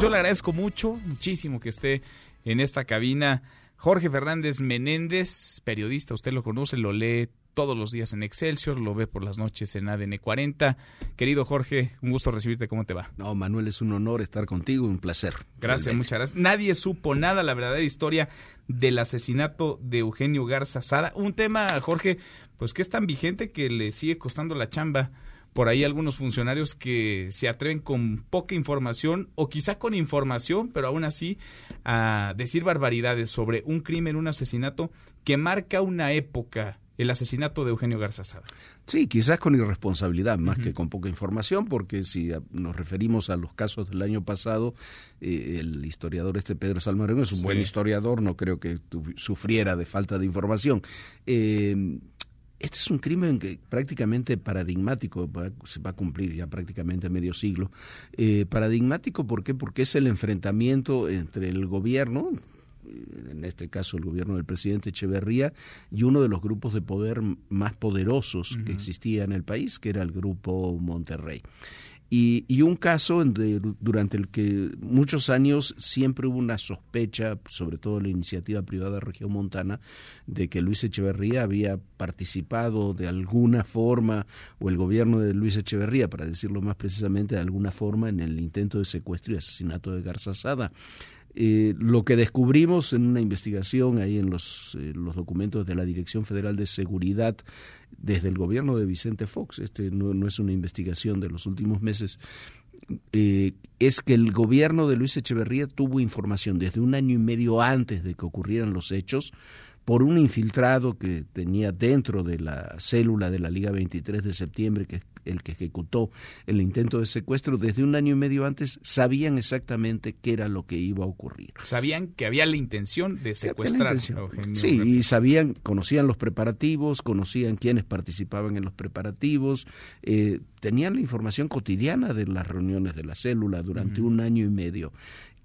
Yo le agradezco mucho, muchísimo que esté en esta cabina. Jorge Fernández Menéndez, periodista, usted lo conoce, lo lee todos los días en Excelsior, lo ve por las noches en ADN 40. Querido Jorge, un gusto recibirte, ¿cómo te va? No, Manuel, es un honor estar contigo, un placer. Gracias, muchas gracias. Nadie supo nada, la verdadera historia del asesinato de Eugenio Garza Sada. Un tema, Jorge, pues que es tan vigente que le sigue costando la chamba por ahí algunos funcionarios que se atreven con poca información o quizá con información, pero aún así a decir barbaridades sobre un crimen, un asesinato que marca una época el asesinato de Eugenio Garza Sada. Sí, quizás con irresponsabilidad, más que con poca información, porque si nos referimos a los casos del año pasado, eh, el historiador este Pedro Salmarón es un buen historiador, no creo que sufriera de falta de información. Eh, este es un crimen que prácticamente paradigmático, se va a cumplir ya prácticamente medio siglo. Eh, paradigmático, ¿por qué? Porque es el enfrentamiento entre el gobierno, en este caso el gobierno del presidente Echeverría, y uno de los grupos de poder más poderosos que existía en el país, que era el grupo Monterrey. Y, un caso durante el que muchos años siempre hubo una sospecha, sobre todo la iniciativa privada Región Montana, de que Luis Echeverría había participado de alguna forma, o el gobierno de Luis Echeverría, para decirlo más precisamente, de alguna forma en el intento de secuestro y asesinato de Garza Sada. Eh, lo que descubrimos en una investigación ahí en los, eh, los documentos de la Dirección Federal de Seguridad desde el gobierno de Vicente Fox, este no, es una investigación de los últimos meses, eh, es que el gobierno de Luis Echeverría tuvo información desde un año y medio antes de que ocurrieran los hechos por un infiltrado que tenía dentro de la célula de la Liga 23 de septiembre, que el que ejecutó el intento de secuestro, desde un año y medio antes sabían exactamente qué era lo que iba a ocurrir. Sabían que había la intención de secuestrar a Eugenio Sí, y sabían, conocían los preparativos, conocían quiénes participaban en los preparativos, eh, tenían la información cotidiana de las reuniones de la célula durante un año y medio.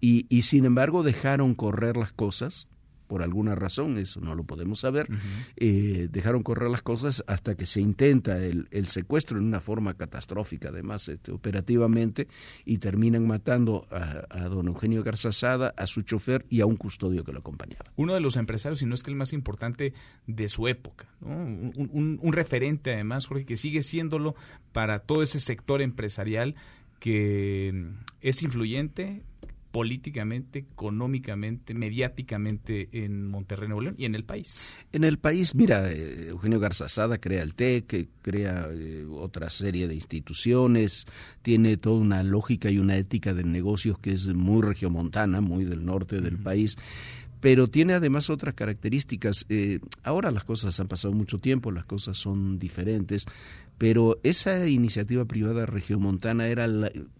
Y, y sin embargo dejaron correr las cosas por alguna razón, eso no lo podemos saber, eh, dejaron correr las cosas hasta que se intenta el, secuestro en una forma catastrófica, además, este, operativamente, y terminan matando a, don Eugenio Garzazada, a su chofer y a un custodio que lo acompañaba. Uno de los empresarios, y no es que el más importante de su época, un, un referente además, Jorge, que sigue siéndolo para todo ese sector empresarial que es influyente, políticamente, económicamente, mediáticamente en Monterrey, Nuevo León y en el país? En el país, mira, eh, Eugenio Garzazada crea el TEC, crea eh, otra serie de instituciones, tiene toda una lógica y una ética de negocios que es muy regiomontana, muy del norte del país pero tiene además otras características. Eh, ahora las cosas han pasado mucho tiempo, las cosas son diferentes, pero esa iniciativa privada regiomontana era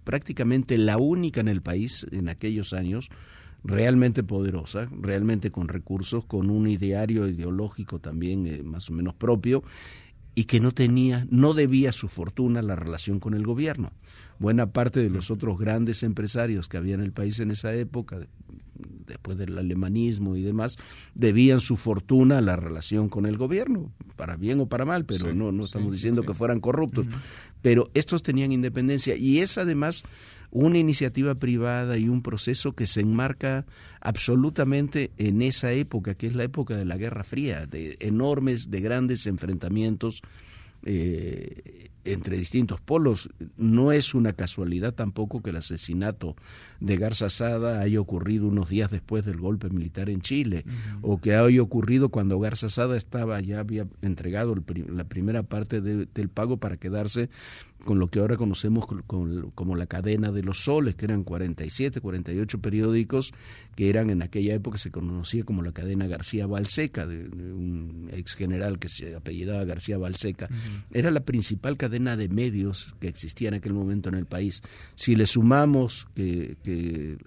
prácticamente la única en el país en aquellos años realmente poderosa, realmente con recursos, con un ideario ideológico también eh, más o menos propio y que no tenía, no debía su fortuna a la relación con el gobierno. Buena parte de los otros grandes empresarios que había en el país en esa época, después del alemanismo y demás, debían su fortuna a la relación con el gobierno, para bien o para mal, pero no, no estamos diciendo que fueran corruptos. Pero estos tenían independencia y es además una iniciativa privada y un proceso que se enmarca absolutamente en esa época, que es la época de la Guerra Fría, de enormes, de grandes enfrentamientos eh, entre distintos polos. No es una casualidad tampoco que el asesinato de Garza Sada haya ocurrido unos días después del golpe militar en Chile, o que haya ocurrido cuando Garza Sada estaba ya había entregado la primera parte del pago para quedarse con lo que ahora conocemos como la cadena de los soles, que eran 47, 48 periódicos, que eran en aquella época se conocía como la cadena García Balseca, de, un ex general que se apellidaba García Balseca. Era la principal cadena de medios que existía en aquel momento en el país. Si le sumamos que,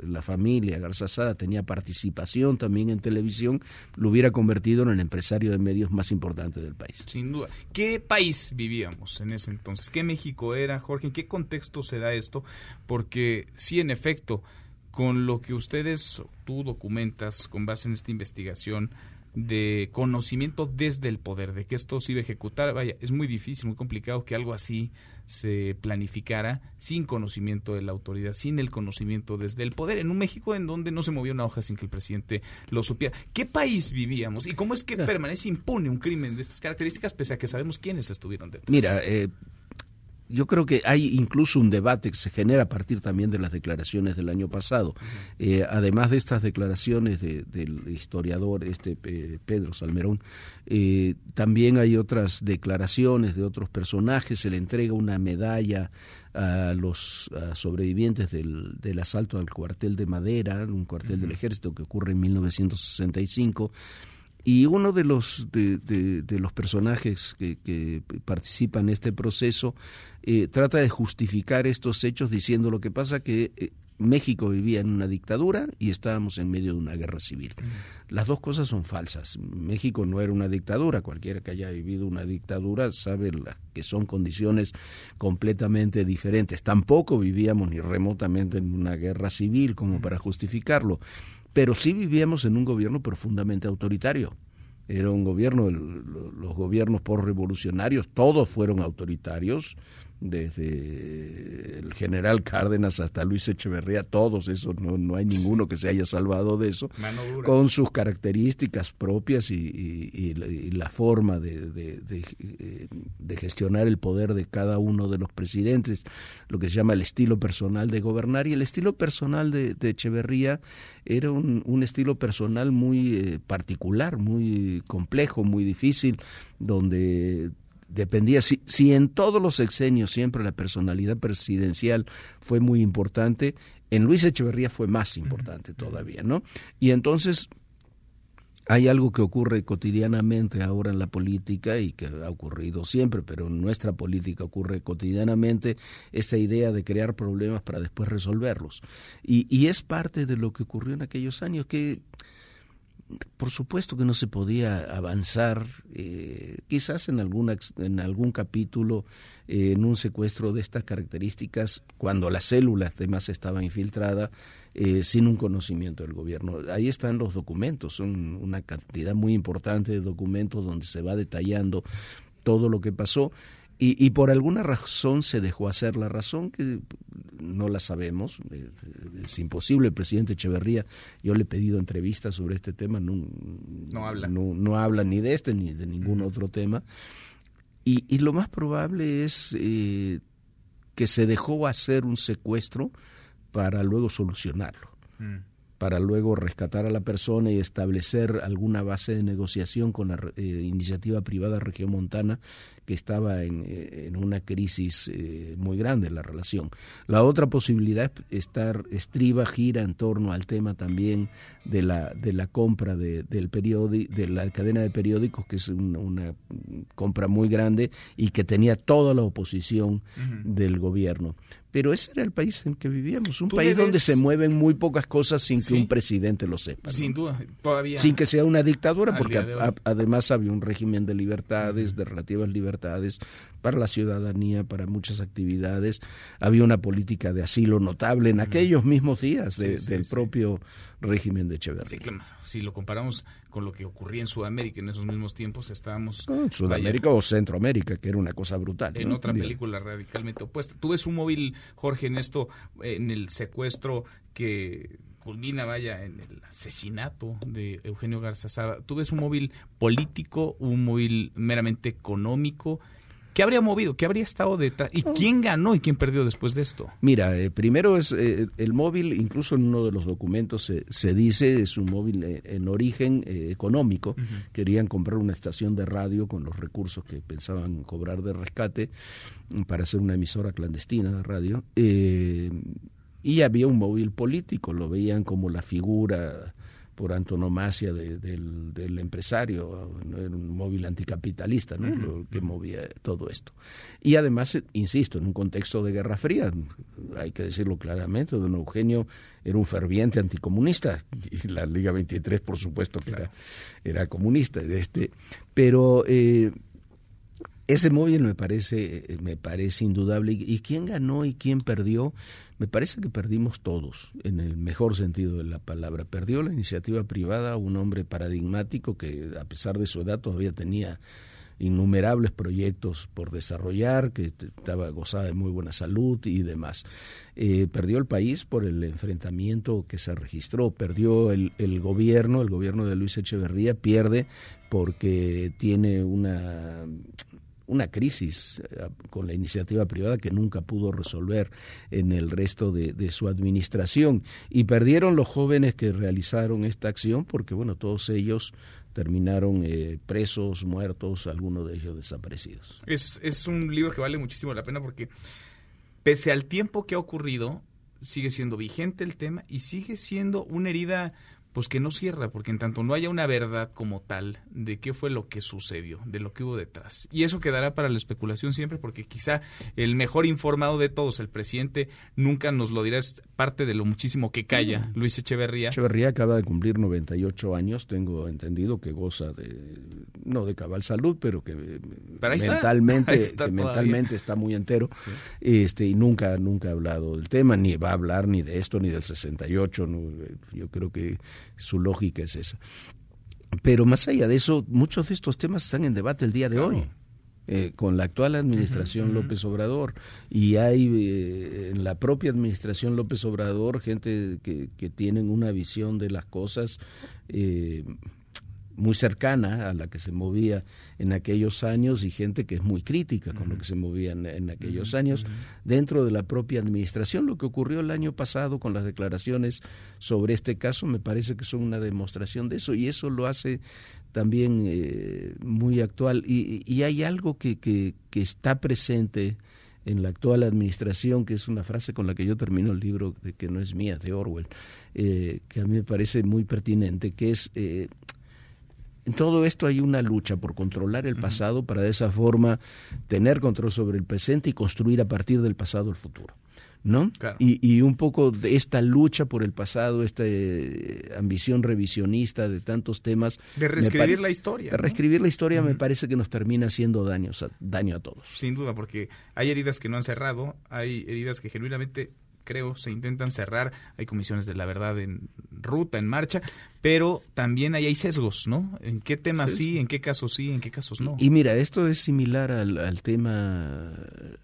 la familia Garzazada tenía participación también en televisión, lo hubiera convertido en el empresario de medios más importante del país. Sin duda. ¿Qué país vivíamos en ese entonces? ¿Qué México era, Jorge? ¿En qué contexto se da esto? Porque sí, en efecto, con lo que ustedes, tú documentas con base en esta investigación, de conocimiento desde el poder, de que esto se iba a ejecutar. Vaya, es muy difícil, muy complicado que algo así se planificara sin conocimiento de la autoridad, sin el conocimiento desde el poder, en un México en donde no se movió una hoja sin que el presidente lo supiera. ¿Qué país vivíamos y cómo es que permanece impune un crimen de estas características pese a que sabemos quiénes estuvieron detrás? Mira, eh, yo creo que hay incluso un debate que se genera a partir también de las declaraciones del año pasado. Eh, además de estas declaraciones del historiador este eh, Pedro Salmerón, eh, también hay otras declaraciones de otros personajes. Se le entrega una medalla a los sobrevivientes del, del, asalto al cuartel de Madera, un cuartel del ejército que ocurre en 1965 y uno de los, de, los personajes que, participan en este proceso eh, trata de justificar estos hechos diciendo lo que pasa que eh, México vivía en una dictadura y estábamos en medio de una guerra civil. Las dos cosas son falsas. México no era una dictadura. Cualquiera que haya vivido una dictadura sabe que son condiciones completamente diferentes. Tampoco vivíamos ni remotamente en una guerra civil como para justificarlo pero sí vivíamos en un gobierno profundamente autoritario. Era un gobierno, los gobiernos por revolucionarios, todos fueron autoritarios, desde el general Cárdenas hasta Luis Echeverría, todos esos, no, no hay ninguno que se haya salvado de eso, con sus características propias y, la, forma de, de, gestionar el poder de cada uno de los presidentes, lo que se llama el estilo personal de gobernar. Y el estilo personal de, Echeverría era un, un estilo personal muy eh, particular, muy complejo, muy difícil, donde dependía, si, si en todos los sexenios siempre la personalidad presidencial fue muy importante, en Luis Echeverría fue más importante todavía, ¿no? Y entonces hay algo que ocurre cotidianamente ahora en la política y que ha ocurrido siempre, pero en nuestra política ocurre cotidianamente esta idea de crear problemas para después resolverlos. Y, y es parte de lo que ocurrió en aquellos años, que por supuesto que no se podía avanzar, eh, quizás en, alguna, en algún capítulo, eh, en un secuestro de estas características, cuando la célula además estaba infiltrada, eh, sin un conocimiento del gobierno. Ahí están los documentos, son una cantidad muy importante de documentos donde se va detallando todo lo que pasó y, por alguna razón se dejó hacer la razón que no la sabemos, eh, es imposible. El presidente Echeverría, yo le he pedido entrevistas sobre este tema, no, no habla. No, habla ni de este ni de ningún otro tema. Y, lo más probable es eh, que se dejó hacer un secuestro para luego solucionarlo. Mm. Para luego rescatar a la persona y establecer alguna base de negociación con la eh, iniciativa privada Región Montana que estaba en, eh, en una crisis eh, muy grande en la relación. La otra posibilidad es estar, estriba, gira en torno al tema también de la, de la compra de, del periódico, de la cadena de periódicos, que es una, compra muy grande y que tenía toda la oposición del gobierno pero ese era el país en que vivíamos, un país donde se mueven muy pocas cosas sin que un presidente lo sepa. Sin duda, todavía. Sin que sea una dictadura, porque además había un régimen de libertades, de relativas libertades para la ciudadanía, para muchas actividades. Había una política de asilo notable en aquellos mismos días del propio régimen de Echeverría. Si lo comparamos con lo que ocurría en Sudamérica en esos mismos tiempos, estábamos... Sudamérica o Centroamérica, que era una cosa brutal. En otra película radicalmente opuesta. Tú ves un móvil, Jorge, en esto, en el secuestro que culmina, vaya, en el asesinato de Eugenio Garzazada. Tú ves un móvil político, un móvil meramente económico, ¿Qué habría movido? ¿Qué habría estado detrás? ¿Y quién ganó y quién perdió después de esto? Mira, eh, primero es eh, el móvil, incluso en uno de los documentos se, dice, es un móvil eh, en origen económico. Querían comprar una estación de radio con los recursos que pensaban cobrar de rescate para hacer una emisora clandestina de radio. Y había un móvil político, lo veían como la figura por antonomasia del, del, empresario, era un móvil anticapitalista ¿no? Lo que movía todo esto. Y además, insisto, en un contexto de Guerra Fría, hay que decirlo claramente, don Eugenio era un ferviente anticomunista, y la Liga 23 por supuesto que era, era comunista, este, pero... Eh, ese móvil me parece, me parece indudable. ¿Y quién ganó y quién perdió? Me parece que perdimos todos, en el mejor sentido de la palabra. Perdió la iniciativa privada, un hombre paradigmático que a pesar de su edad todavía tenía innumerables proyectos por desarrollar, que estaba gozada de muy buena salud y demás. Eh, perdió el país por el enfrentamiento que se registró, perdió el gobierno, el gobierno de Luis Echeverría pierde porque tiene una una crisis eh, con la iniciativa privada que nunca pudo resolver en el resto de, de, su administración. Y perdieron los jóvenes que realizaron esta acción porque, bueno, todos ellos terminaron eh, presos, muertos, algunos de ellos desaparecidos. Es, es un libro que vale muchísimo la pena porque pese al tiempo que ha ocurrido, sigue siendo vigente el tema y sigue siendo una herida pues que no cierra, porque en tanto no haya una verdad como tal de qué fue lo que sucedió, de lo que hubo detrás. Y eso quedará para la especulación siempre, porque quizá el mejor informado de todos, el presidente, nunca nos lo dirá, es parte de lo muchísimo que calla mm. Luis Echeverría. Echeverría acaba de cumplir 98 años, tengo entendido que goza de, no de cabal salud, pero que mentalmente, está, que mentalmente está muy entero, sí. este, y nunca, nunca ha hablado del tema, ni va a hablar ni de esto, ni del 68, no, yo creo que su lógica es esa. Pero más allá de eso, muchos de estos temas están en debate el día de hoy. Eh, con la actual administración uh -huh, uh -huh. López Obrador y hay eh, en la propia administración López Obrador gente que, que tienen una visión de las cosas eh, muy cercana a la que se movía en aquellos años y gente que es muy crítica con uh -huh. lo que se movía en, en aquellos uh -huh. años dentro de la propia administración. Lo que ocurrió el año pasado con las declaraciones sobre este caso me parece que son una demostración de eso y eso lo hace también eh, muy actual. Y, y hay algo que, que, que está presente en la actual administración, que es una frase con la que yo termino el libro, de que no es mía, de Orwell, eh, que a mí me parece muy pertinente, que es eh, en todo esto hay una lucha por controlar el pasado para de esa forma tener control sobre el presente y construir a partir del pasado el futuro. ¿no? Claro. Y, y, un poco de esta lucha por el pasado, esta eh, ambición revisionista de tantos temas. De reescribir la historia. De ¿no? reescribir la historia uh -huh. me parece que nos termina haciendo daños a, daño a todos. Sin duda, porque hay heridas que no han cerrado, hay heridas que genuinamente creo, se intentan cerrar, hay comisiones de la verdad en ruta, en marcha, pero también ahí hay sesgos, ¿no? ¿En qué temas sí, sí en qué casos sí, en qué casos no? Y, y mira, esto es similar al, al, tema,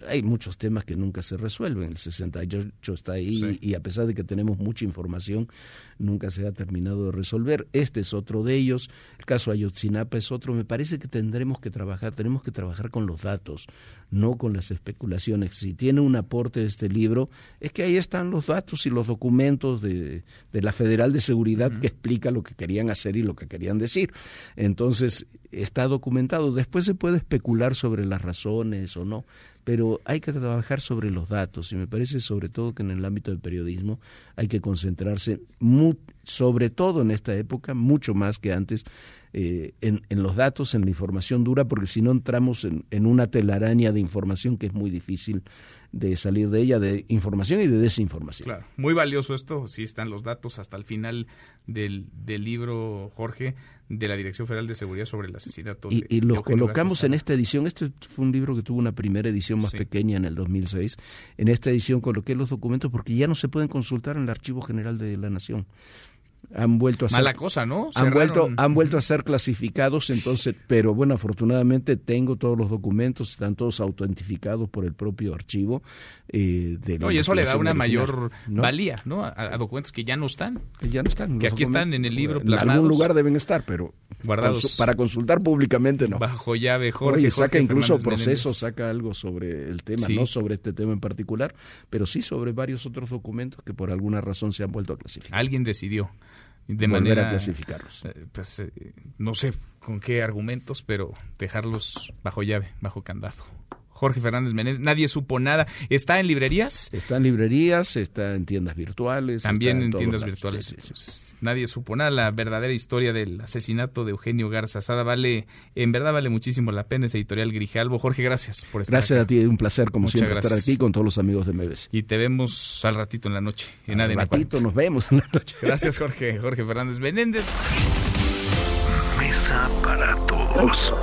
hay muchos temas que nunca se resuelven, el 68 está ahí sí. y a pesar de que tenemos mucha información, nunca se ha terminado de resolver. Este es otro de ellos, el caso Ayotzinapa es otro, me parece que tendremos que trabajar, tenemos que trabajar con los datos, no con las especulaciones. Si tiene un aporte de este libro, es que ahí están los datos y los documentos de, de la Federal de Seguridad uh -huh. que explica lo que querían hacer y lo que querían decir. Entonces, está documentado. Después se puede especular sobre las razones o no, pero hay que trabajar sobre los datos y me parece sobre todo que en el ámbito del periodismo hay que concentrarse, sobre todo en esta época, mucho más que antes, eh, en, los datos, en la información dura, porque si no entramos en, en, una telaraña de información que es muy difícil de salir de ella, de información y de desinformación. Claro, muy valioso esto, sí están los datos hasta el final del, del libro, Jorge, de la Dirección Federal de Seguridad sobre el asesinato. Y, y los colocamos en esta edición, este fue un libro que tuvo una primera edición más sí. pequeña en el 2006, en esta edición coloqué los documentos porque ya no se pueden consultar en el Archivo General de la Nación han vuelto a ser, mala cosa no han vuelto han vuelto a ser clasificados entonces pero bueno afortunadamente tengo todos los documentos están todos autentificados por el propio archivo eh, de no, y eso le da una mayor ¿no? valía no a, a, documentos que ya no están. Que ya no están que aquí están en el libro plasmados, en algún lugar deben estar pero guardados para consultar públicamente no bajo llave Jorge Oye, saca Jorge incluso proceso saca algo sobre el tema sí. no sobre este tema en particular pero sí sobre varios otros documentos que por alguna razón se han vuelto a clasificar alguien decidió de Volver manera a clasificarlos. Eh, pues eh, no sé con qué argumentos, pero dejarlos bajo llave, bajo candado. Jorge Fernández Menéndez, nadie supo nada. ¿Está en librerías? Está en librerías, está en tiendas virtuales. También en, en tiendas virtuales. Sí, sí, sí. Nadie supo nada. La verdadera historia del asesinato de Eugenio Garza Sada vale, en verdad vale muchísimo la pena. Es editorial Grijalvo. Jorge, gracias por estar Gracias aquí. a ti, un placer como Muchas siempre gracias. estar aquí con todos los amigos de Meves. Y te vemos al ratito en la noche. En al ratito nos vemos en la noche. Gracias Jorge, Jorge Fernández Menéndez. Mesa para todos.